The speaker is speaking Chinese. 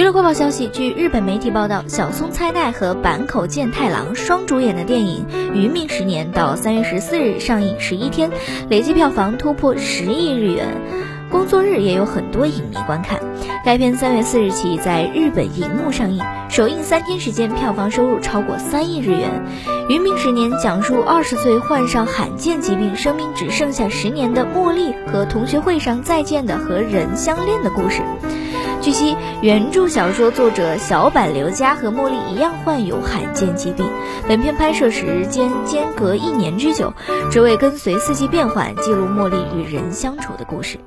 娱乐快报消息，据日本媒体报道，小松菜奈和坂口健太郎双主演的电影《余命十年》到三月十四日上映十一天，累计票房突破十亿日元，工作日也有很多影迷观看。该片三月四日起在日本银幕上映，首映三天时间票房收入超过三亿日元。《余命十年》讲述二十岁患上罕见疾病，生命只剩下十年的茉莉和同学会上再见的和人相恋的故事。据悉，原著小说作者小坂留佳和茉莉一样患有罕见疾病。本片拍摄时间间隔一年之久，只为跟随四季变换，记录茉莉与人相处的故事。